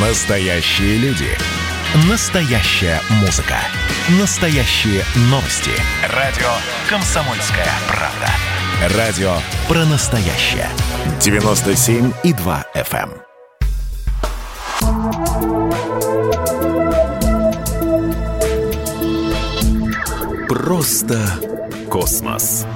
Настоящие люди. Настоящая музыка. Настоящие новости. Радио «Комсомольская правда». Радио про настоящее. 97,2 FM. Просто космос.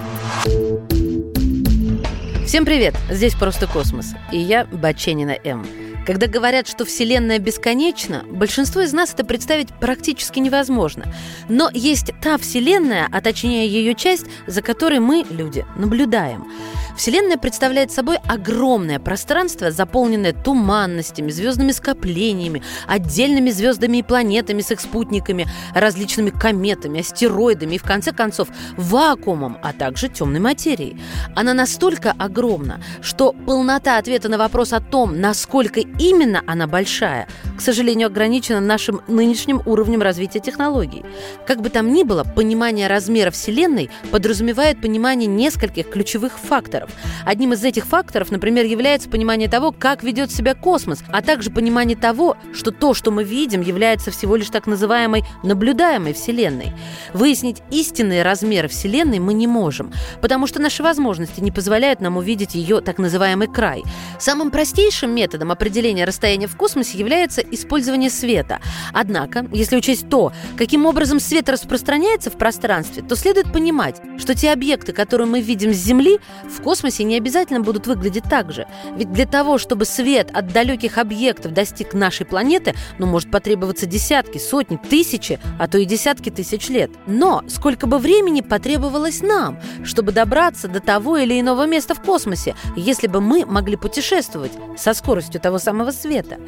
Всем привет! Здесь «Просто космос» и я, Баченина М. Когда говорят, что Вселенная бесконечна, большинство из нас это представить практически невозможно. Но есть та Вселенная, а точнее ее часть, за которой мы, люди, наблюдаем. Вселенная представляет собой огромное пространство, заполненное туманностями, звездными скоплениями, отдельными звездами и планетами с их спутниками, различными кометами, астероидами и, в конце концов, вакуумом, а также темной материей. Она настолько огромна, что полнота ответа на вопрос о том, насколько именно она большая, к сожалению, ограничена нашим нынешним уровнем развития технологий. Как бы там ни было, понимание размера Вселенной подразумевает понимание нескольких ключевых факторов. Одним из этих факторов, например, является понимание того, как ведет себя космос, а также понимание того, что то, что мы видим, является всего лишь так называемой наблюдаемой Вселенной. Выяснить истинные размеры Вселенной мы не можем, потому что наши возможности не позволяют нам увидеть ее так называемый край. Самым простейшим методом определения расстояния в космосе является использование света. Однако, если учесть то, каким образом свет распространяется в пространстве, то следует понимать, что те объекты, которые мы видим с Земли, в космосе не обязательно будут выглядеть так же. Ведь для того, чтобы свет от далеких объектов достиг нашей планеты, ну, может потребоваться десятки, сотни, тысячи, а то и десятки тысяч лет. Но сколько бы времени потребовалось нам, чтобы добраться до того или иного места в космосе, если бы мы могли путешествовать со скоростью того самого света?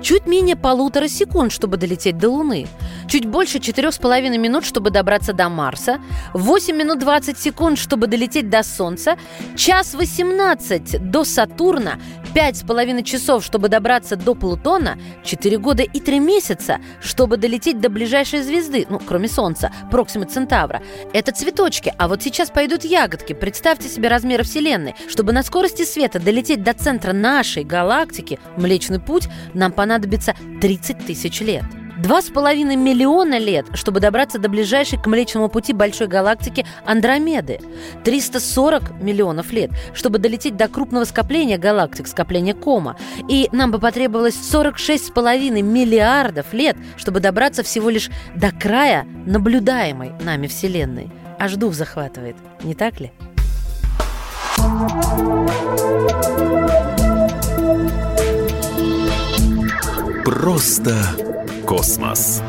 Чуть менее полутора секунд, чтобы долететь до Луны. Чуть больше четырех с половиной минут, чтобы добраться до Марса. 8 минут 20 секунд, чтобы долететь до Солнца. Час 18 до Сатурна. Пять с половиной часов, чтобы добраться до Плутона. Четыре года и три месяца, чтобы долететь до ближайшей звезды, ну, кроме Солнца, Проксима Центавра. Это цветочки, а вот сейчас пойдут ягодки. Представьте себе размеры Вселенной. Чтобы на скорости света долететь до центра нашей галактики, Млечный Путь, нам понадобится 30 тысяч лет. Два с половиной миллиона лет, чтобы добраться до ближайшей к Млечному пути большой галактики Андромеды. 340 миллионов лет, чтобы долететь до крупного скопления галактик, скопления Кома. И нам бы потребовалось 46 с половиной миллиардов лет, чтобы добраться всего лишь до края наблюдаемой нами Вселенной. Аж дух захватывает, не так ли? Просто космос.